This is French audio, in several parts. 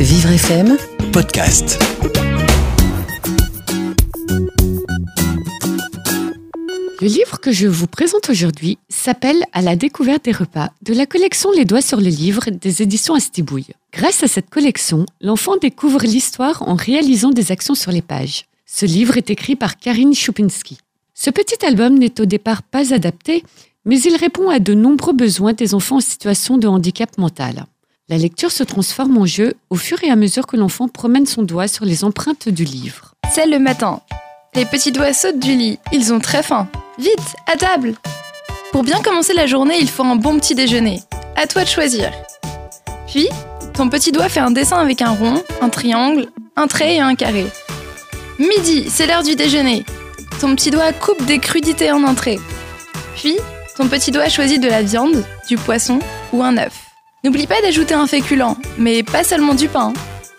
Vivre FM, podcast. Le livre que je vous présente aujourd'hui s'appelle À la découverte des repas de la collection Les doigts sur le livre des éditions Astibouille. Grâce à cette collection, l'enfant découvre l'histoire en réalisant des actions sur les pages. Ce livre est écrit par Karine Chupinski. Ce petit album n'est au départ pas adapté, mais il répond à de nombreux besoins des enfants en situation de handicap mental. La lecture se transforme en jeu au fur et à mesure que l'enfant promène son doigt sur les empreintes du livre. C'est le matin. Les petits doigts sautent du lit. Ils ont très faim. Vite, à table Pour bien commencer la journée, il faut un bon petit déjeuner. À toi de choisir. Puis, ton petit doigt fait un dessin avec un rond, un triangle, un trait et un carré. Midi, c'est l'heure du déjeuner. Ton petit doigt coupe des crudités en entrée. Puis, ton petit doigt choisit de la viande, du poisson ou un œuf. N'oublie pas d'ajouter un féculent, mais pas seulement du pain.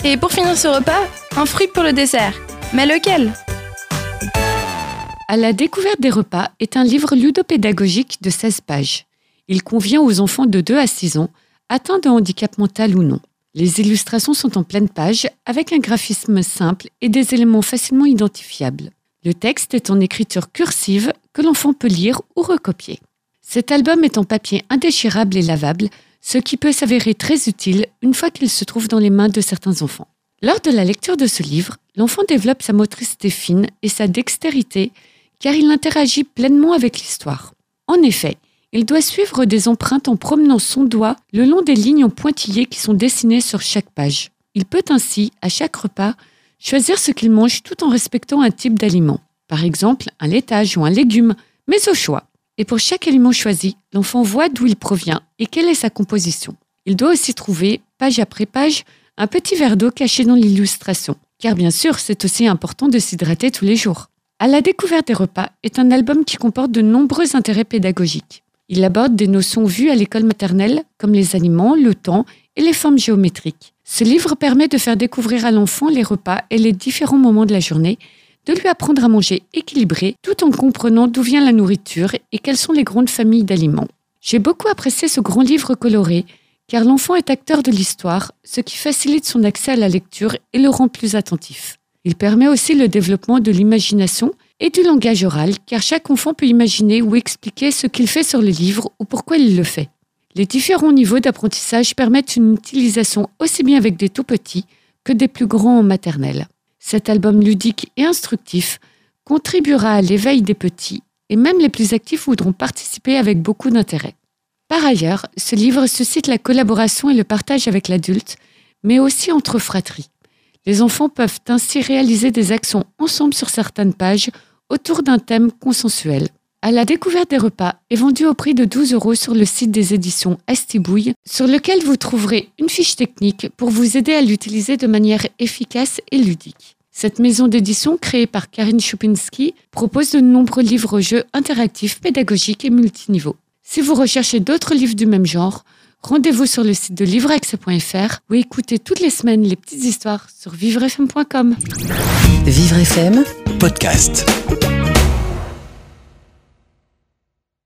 Et pour finir ce repas, un fruit pour le dessert. Mais lequel? À la découverte des repas est un livre ludopédagogique de 16 pages. Il convient aux enfants de 2 à 6 ans, atteints de handicap mental ou non. Les illustrations sont en pleine page, avec un graphisme simple et des éléments facilement identifiables. Le texte est en écriture cursive que l'enfant peut lire ou recopier. Cet album est en papier indéchirable et lavable, ce qui peut s'avérer très utile une fois qu'il se trouve dans les mains de certains enfants. Lors de la lecture de ce livre, l'enfant développe sa motricité fine et sa dextérité car il interagit pleinement avec l'histoire. En effet, il doit suivre des empreintes en promenant son doigt le long des lignes en pointillés qui sont dessinées sur chaque page. Il peut ainsi, à chaque repas, choisir ce qu'il mange tout en respectant un type d'aliment. Par exemple, un laitage ou un légume, mais au choix. Et pour chaque aliment choisi, l'enfant voit d'où il provient et quelle est sa composition. Il doit aussi trouver, page après page, un petit verre d'eau caché dans l'illustration. Car bien sûr, c'est aussi important de s'hydrater tous les jours. À la découverte des repas est un album qui comporte de nombreux intérêts pédagogiques. Il aborde des notions vues à l'école maternelle, comme les aliments, le temps et les formes géométriques. Ce livre permet de faire découvrir à l'enfant les repas et les différents moments de la journée, de lui apprendre à manger équilibré tout en comprenant d'où vient la nourriture et quelles sont les grandes familles d'aliments. J'ai beaucoup apprécié ce grand livre coloré car l'enfant est acteur de l'histoire, ce qui facilite son accès à la lecture et le rend plus attentif. Il permet aussi le développement de l'imagination et du langage oral, car chaque enfant peut imaginer ou expliquer ce qu'il fait sur le livre ou pourquoi il le fait. Les différents niveaux d'apprentissage permettent une utilisation aussi bien avec des tout petits que des plus grands en maternelle. Cet album ludique et instructif contribuera à l'éveil des petits et même les plus actifs voudront participer avec beaucoup d'intérêt. Par ailleurs, ce livre suscite la collaboration et le partage avec l'adulte, mais aussi entre fratries. Les enfants peuvent ainsi réaliser des actions ensemble sur certaines pages autour d'un thème consensuel. À la découverte des repas est vendu au prix de 12 euros sur le site des éditions Astibouille, sur lequel vous trouverez une fiche technique pour vous aider à l'utiliser de manière efficace et ludique. Cette maison d'édition, créée par Karine Chupinski, propose de nombreux livres-jeux interactifs, pédagogiques et multiniveaux. Si vous recherchez d'autres livres du même genre, rendez-vous sur le site de livreaccès.fr ou écoutez toutes les semaines les petites histoires sur vivrefm.com. Vivre FM, Podcast.